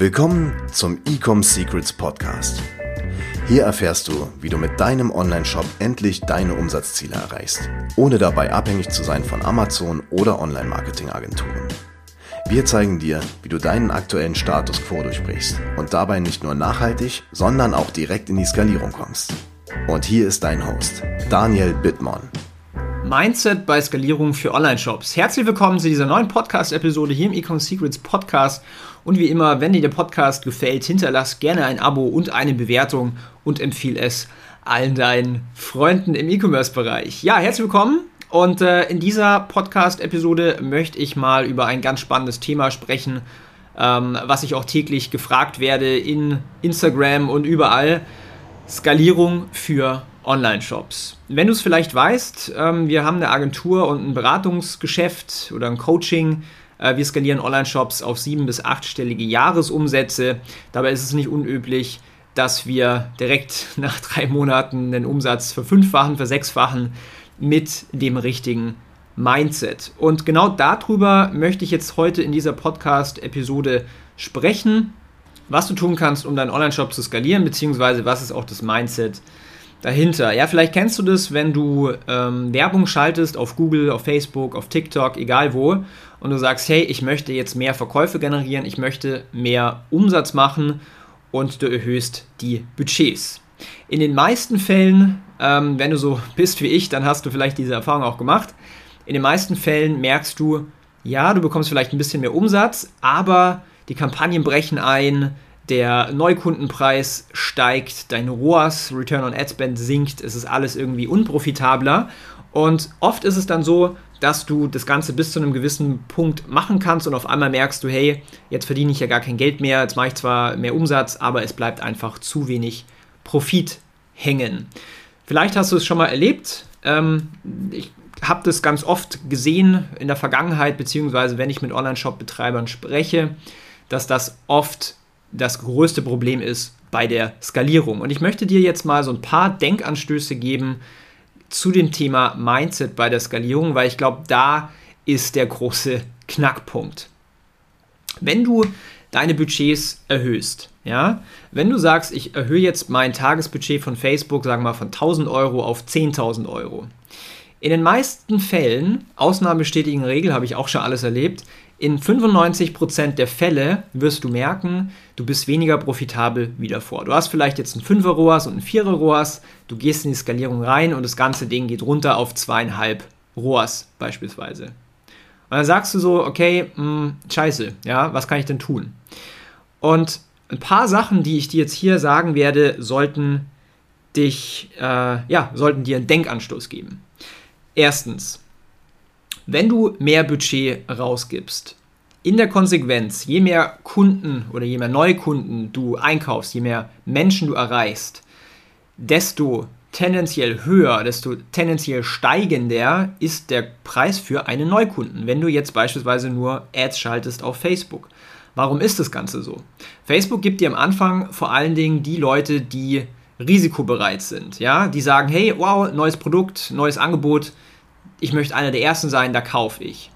Willkommen zum Ecom Secrets Podcast. Hier erfährst du, wie du mit deinem Online-Shop endlich deine Umsatzziele erreichst, ohne dabei abhängig zu sein von Amazon oder Online-Marketing-Agenturen. Wir zeigen dir, wie du deinen aktuellen Status quo durchbrichst und dabei nicht nur nachhaltig, sondern auch direkt in die Skalierung kommst. Und hier ist dein Host, Daniel Bittmann. Mindset bei Skalierung für Online-Shops. Herzlich willkommen zu dieser neuen Podcast-Episode hier im Ecom Secrets Podcast. Und wie immer, wenn dir der Podcast gefällt, hinterlass gerne ein Abo und eine Bewertung und empfehle es allen deinen Freunden im E-Commerce-Bereich. Ja, herzlich willkommen. Und äh, in dieser Podcast-Episode möchte ich mal über ein ganz spannendes Thema sprechen, ähm, was ich auch täglich gefragt werde in Instagram und überall. Skalierung für Online-Shops. Wenn du es vielleicht weißt, ähm, wir haben eine Agentur und ein Beratungsgeschäft oder ein Coaching. Äh, wir skalieren Online-Shops auf sieben- bis achtstellige Jahresumsätze. Dabei ist es nicht unüblich, dass wir direkt nach drei Monaten den Umsatz verfünffachen, versechsfachen mit dem richtigen Mindset. Und genau darüber möchte ich jetzt heute in dieser Podcast-Episode sprechen, was du tun kannst, um deinen Online-Shop zu skalieren, beziehungsweise was ist auch das Mindset dahinter. Ja, vielleicht kennst du das, wenn du ähm, Werbung schaltest auf Google, auf Facebook, auf TikTok, egal wo, und du sagst, hey, ich möchte jetzt mehr Verkäufe generieren, ich möchte mehr Umsatz machen und du erhöhst die Budgets. In den meisten Fällen, ähm, wenn du so bist wie ich, dann hast du vielleicht diese Erfahrung auch gemacht. In den meisten Fällen merkst du, ja, du bekommst vielleicht ein bisschen mehr Umsatz, aber die Kampagnen brechen ein, der Neukundenpreis steigt, dein ROAS, Return on Ad Spend sinkt, es ist alles irgendwie unprofitabler. Und oft ist es dann so, dass du das Ganze bis zu einem gewissen Punkt machen kannst und auf einmal merkst du, hey, jetzt verdiene ich ja gar kein Geld mehr, jetzt mache ich zwar mehr Umsatz, aber es bleibt einfach zu wenig Profit hängen. Vielleicht hast du es schon mal erlebt. Ähm, ich habe das ganz oft gesehen in der Vergangenheit, beziehungsweise wenn ich mit Online-Shop-Betreibern spreche, dass das oft das größte Problem ist bei der Skalierung. Und ich möchte dir jetzt mal so ein paar Denkanstöße geben zu dem Thema Mindset bei der Skalierung, weil ich glaube, da ist der große Knackpunkt. Wenn du deine Budgets erhöhst, ja, wenn du sagst, ich erhöhe jetzt mein Tagesbudget von Facebook, sagen wir mal von 1000 Euro auf 10.000 Euro. In den meisten Fällen, Ausnahme bestätigen Regel, habe ich auch schon alles erlebt, in 95% der Fälle wirst du merken, du bist weniger profitabel wie davor. Du hast vielleicht jetzt ein 5er ROAS und ein 4er ROAS, du gehst in die Skalierung rein und das ganze Ding geht runter auf 2,5 ROAS beispielsweise. Und dann sagst du so, okay, mh, hm, scheiße, ja, was kann ich denn tun? Und ein paar Sachen, die ich dir jetzt hier sagen werde, sollten dich, äh, ja, sollten dir einen Denkanstoß geben. Erstens, wenn du mehr Budget rausgibst, in der Konsequenz, je mehr Kunden oder je mehr Neukunden du einkaufst, je mehr Menschen du erreichst, desto tendenziell höher, desto tendenziell steigender ist der Preis für einen Neukunden, wenn du jetzt beispielsweise nur Ads schaltest auf Facebook. Warum ist das Ganze so? Facebook gibt dir am Anfang vor allen Dingen die Leute, die risikobereit sind, ja, die sagen, hey, wow, neues Produkt, neues Angebot, ich möchte einer der ersten sein, da kaufe ich.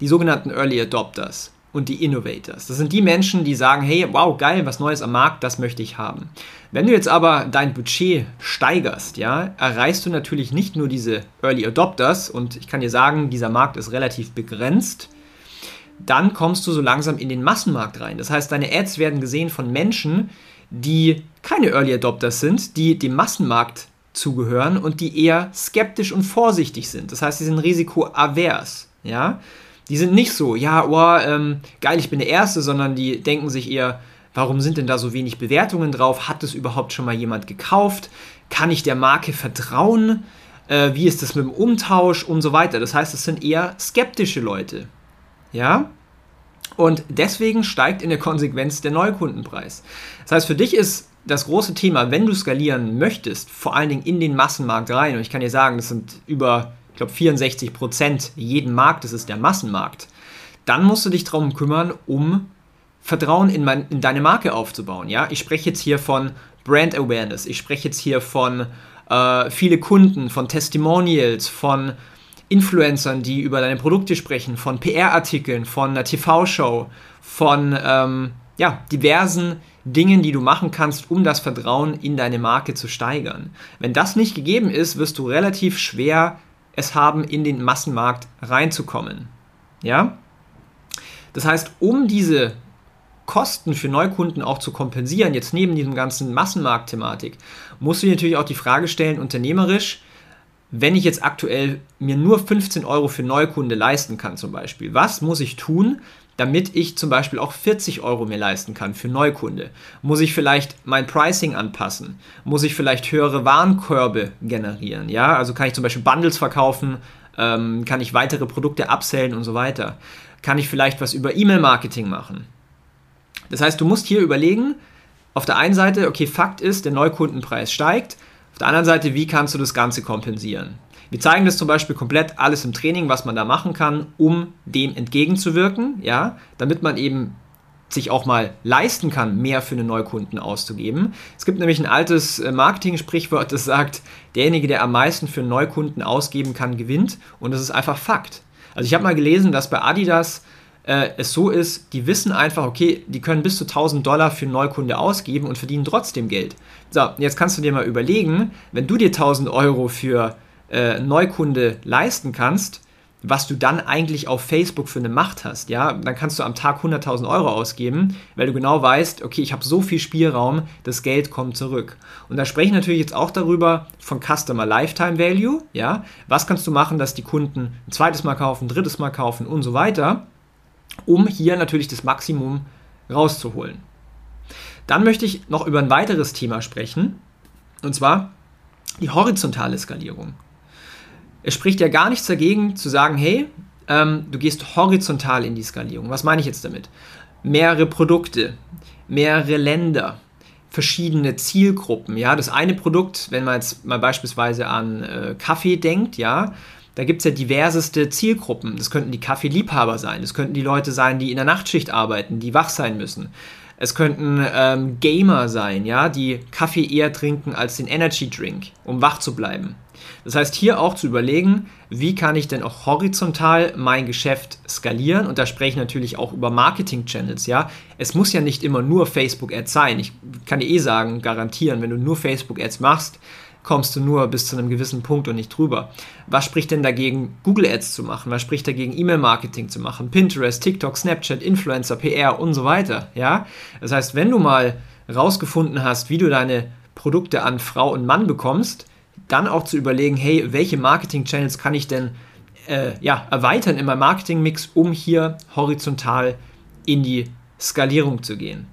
Die sogenannten Early Adopters und die Innovators. Das sind die Menschen, die sagen, hey, wow, geil, was Neues am Markt, das möchte ich haben. Wenn du jetzt aber dein Budget steigerst, ja, erreichst du natürlich nicht nur diese Early Adopters und ich kann dir sagen, dieser Markt ist relativ begrenzt. Dann kommst du so langsam in den Massenmarkt rein. Das heißt, deine Ads werden gesehen von Menschen, die keine Early Adopters sind, die dem Massenmarkt zugehören und die eher skeptisch und vorsichtig sind. Das heißt, sie sind risikoavers. Ja? Die sind nicht so, ja, oh, ähm, geil, ich bin der Erste, sondern die denken sich eher, warum sind denn da so wenig Bewertungen drauf? Hat es überhaupt schon mal jemand gekauft? Kann ich der Marke vertrauen? Äh, wie ist das mit dem Umtausch und so weiter? Das heißt, es sind eher skeptische Leute. Ja? Und deswegen steigt in der Konsequenz der Neukundenpreis. Das heißt, für dich ist das große Thema, wenn du skalieren möchtest, vor allen Dingen in den Massenmarkt rein, und ich kann dir sagen, das sind über, ich glaube, 64 Prozent jeden Markt, das ist der Massenmarkt, dann musst du dich darum kümmern, um Vertrauen in, mein, in deine Marke aufzubauen. Ja? Ich spreche jetzt hier von Brand Awareness, ich spreche jetzt hier von äh, viele Kunden, von Testimonials, von Influencern, die über deine Produkte sprechen, von PR-Artikeln, von einer TV-Show, von ähm, ja, diversen Dingen, die du machen kannst, um das Vertrauen in deine Marke zu steigern. Wenn das nicht gegeben ist, wirst du relativ schwer es haben, in den Massenmarkt reinzukommen. Ja? Das heißt, um diese Kosten für Neukunden auch zu kompensieren, jetzt neben diesem ganzen Massenmarkt-Thematik, musst du dir natürlich auch die Frage stellen, unternehmerisch, wenn ich jetzt aktuell mir nur 15 Euro für Neukunde leisten kann zum Beispiel, was muss ich tun, damit ich zum Beispiel auch 40 Euro mir leisten kann für Neukunde? Muss ich vielleicht mein Pricing anpassen? Muss ich vielleicht höhere Warenkörbe generieren? Ja, also kann ich zum Beispiel Bundles verkaufen, ähm, kann ich weitere Produkte upsellen und so weiter? Kann ich vielleicht was über E-Mail-Marketing machen? Das heißt, du musst hier überlegen, auf der einen Seite, okay, Fakt ist, der Neukundenpreis steigt. Auf der anderen Seite, wie kannst du das Ganze kompensieren? Wir zeigen das zum Beispiel komplett alles im Training, was man da machen kann, um dem entgegenzuwirken, ja, damit man eben sich auch mal leisten kann, mehr für einen Neukunden auszugeben. Es gibt nämlich ein altes äh, Marketing-Sprichwort, das sagt, derjenige, der am meisten für einen Neukunden ausgeben kann, gewinnt. Und das ist einfach Fakt. Also ich habe mal gelesen, dass bei Adidas äh, es so ist, die wissen einfach, okay, die können bis zu 1000 Dollar für einen Neukunde ausgeben und verdienen trotzdem Geld. So, jetzt kannst du dir mal überlegen, wenn du dir 1000 Euro für äh, Neukunde leisten kannst, was du dann eigentlich auf Facebook für eine Macht hast, ja, dann kannst du am Tag 100.000 Euro ausgeben, weil du genau weißt, okay, ich habe so viel Spielraum, das Geld kommt zurück. Und da spreche ich natürlich jetzt auch darüber von Customer Lifetime Value, ja, was kannst du machen, dass die Kunden ein zweites Mal kaufen, ein drittes Mal kaufen und so weiter, um hier natürlich das Maximum rauszuholen. Dann möchte ich noch über ein weiteres Thema sprechen, und zwar die horizontale Skalierung. Es spricht ja gar nichts dagegen zu sagen, hey, ähm, du gehst horizontal in die Skalierung. Was meine ich jetzt damit? Mehrere Produkte, mehrere Länder, verschiedene Zielgruppen. Ja, das eine Produkt, wenn man jetzt mal beispielsweise an äh, Kaffee denkt, ja, da gibt es ja diverseste Zielgruppen. Das könnten die Kaffeeliebhaber sein, das könnten die Leute sein, die in der Nachtschicht arbeiten, die wach sein müssen. Es könnten ähm, Gamer sein, ja, die Kaffee eher trinken als den Energy Drink, um wach zu bleiben. Das heißt, hier auch zu überlegen, wie kann ich denn auch horizontal mein Geschäft skalieren? Und da spreche ich natürlich auch über Marketing-Channels, ja. Es muss ja nicht immer nur Facebook-Ads sein. Ich kann dir eh sagen, garantieren, wenn du nur Facebook-Ads machst, kommst du nur bis zu einem gewissen Punkt und nicht drüber. Was spricht denn dagegen, Google Ads zu machen? Was spricht dagegen, E-Mail-Marketing zu machen? Pinterest, TikTok, Snapchat, Influencer, PR und so weiter, ja? Das heißt, wenn du mal rausgefunden hast, wie du deine Produkte an Frau und Mann bekommst, dann auch zu überlegen, hey, welche Marketing-Channels kann ich denn äh, ja, erweitern in meinem Marketing-Mix, um hier horizontal in die Skalierung zu gehen.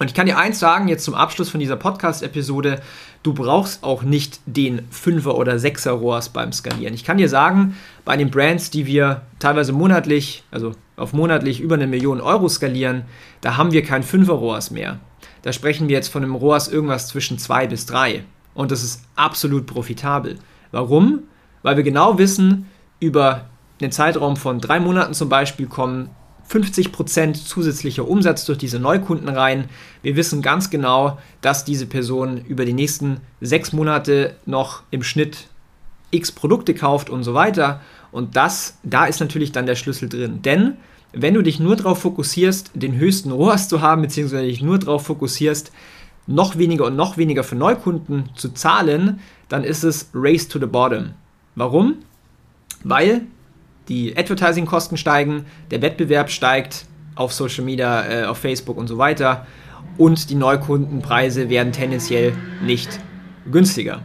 Und ich kann dir eins sagen, jetzt zum Abschluss von dieser Podcast-Episode, du brauchst auch nicht den 5er oder 6er ROAS beim Skalieren. Ich kann dir sagen, bei den Brands, die wir teilweise monatlich, also auf monatlich über eine Million Euro skalieren, da haben wir kein 5er ROAS mehr. Da sprechen wir jetzt von einem ROAS irgendwas zwischen 2 bis 3. Und das ist absolut profitabel. Warum? Weil wir genau wissen, über einen Zeitraum von drei Monaten zum Beispiel kommen 50% zusätzlicher Umsatz durch diese Neukunden rein. Wir wissen ganz genau, dass diese Person über die nächsten sechs Monate noch im Schnitt x Produkte kauft und so weiter. Und das, da ist natürlich dann der Schlüssel drin. Denn wenn du dich nur darauf fokussierst, den höchsten ROAS zu haben, beziehungsweise dich nur darauf fokussierst, noch weniger und noch weniger für Neukunden zu zahlen, dann ist es Race to the Bottom. Warum? Weil die Advertising-Kosten steigen, der Wettbewerb steigt auf Social Media, äh, auf Facebook und so weiter und die Neukundenpreise werden tendenziell nicht günstiger.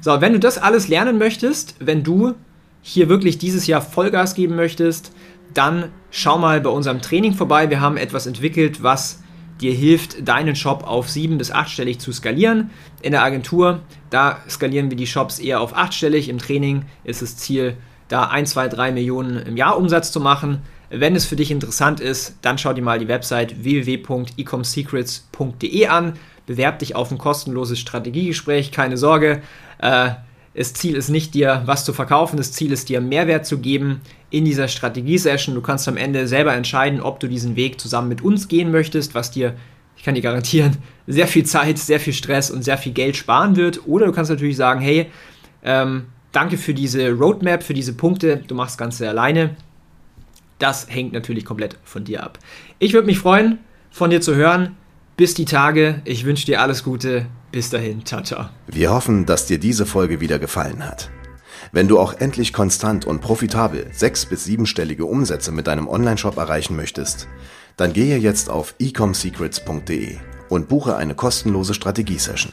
So, wenn du das alles lernen möchtest, wenn du hier wirklich dieses Jahr Vollgas geben möchtest, dann schau mal bei unserem Training vorbei. Wir haben etwas entwickelt, was dir hilft, deinen Shop auf sieben- bis achtstellig zu skalieren. In der Agentur, da skalieren wir die Shops eher auf achtstellig. Im Training ist das Ziel, da 1, 2, 3 Millionen im Jahr Umsatz zu machen. Wenn es für dich interessant ist, dann schau dir mal die Website www.ecomsecrets.de an. Bewerb dich auf ein kostenloses Strategiegespräch. Keine Sorge, äh, das Ziel ist nicht, dir was zu verkaufen, das Ziel ist, dir Mehrwert zu geben in dieser Strategiesession. Du kannst am Ende selber entscheiden, ob du diesen Weg zusammen mit uns gehen möchtest, was dir, ich kann dir garantieren, sehr viel Zeit, sehr viel Stress und sehr viel Geld sparen wird. Oder du kannst natürlich sagen, hey, ähm, danke für diese Roadmap, für diese Punkte, du machst das Ganze alleine. Das hängt natürlich komplett von dir ab. Ich würde mich freuen, von dir zu hören. Bis die Tage. Ich wünsche dir alles Gute. Bis dahin. Ciao, ciao. Wir hoffen, dass dir diese Folge wieder gefallen hat. Wenn du auch endlich konstant und profitabel sechs- bis siebenstellige Umsätze mit deinem Onlineshop erreichen möchtest, dann gehe jetzt auf ecomsecrets.de und buche eine kostenlose Strategiesession.